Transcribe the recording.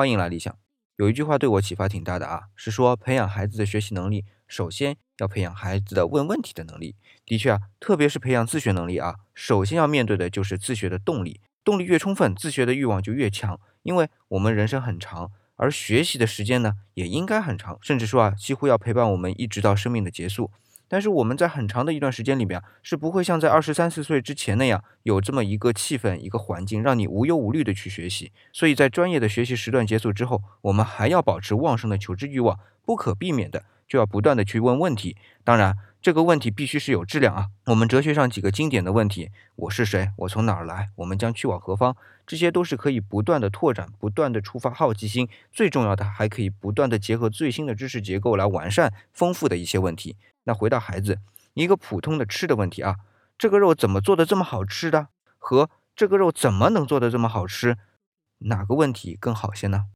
欢迎来理想。有一句话对我启发挺大的啊，是说培养孩子的学习能力，首先要培养孩子的问问题的能力。的确啊，特别是培养自学能力啊，首先要面对的就是自学的动力。动力越充分，自学的欲望就越强。因为我们人生很长，而学习的时间呢，也应该很长，甚至说啊，几乎要陪伴我们一直到生命的结束。但是我们在很长的一段时间里面，是不会像在二十三四岁之前那样有这么一个气氛、一个环境，让你无忧无虑的去学习。所以在专业的学习时段结束之后，我们还要保持旺盛的求知欲望，不可避免的就要不断的去问问题。当然，这个问题必须是有质量啊。我们哲学上几个经典的问题：我是谁？我从哪儿来？我们将去往何方？这些都是可以不断的拓展、不断的触发好奇心。最重要的，还可以不断的结合最新的知识结构来完善、丰富的一些问题。那回到孩子一个普通的吃的问题啊，这个肉怎么做的这么好吃的？和这个肉怎么能做的这么好吃？哪个问题更好些呢？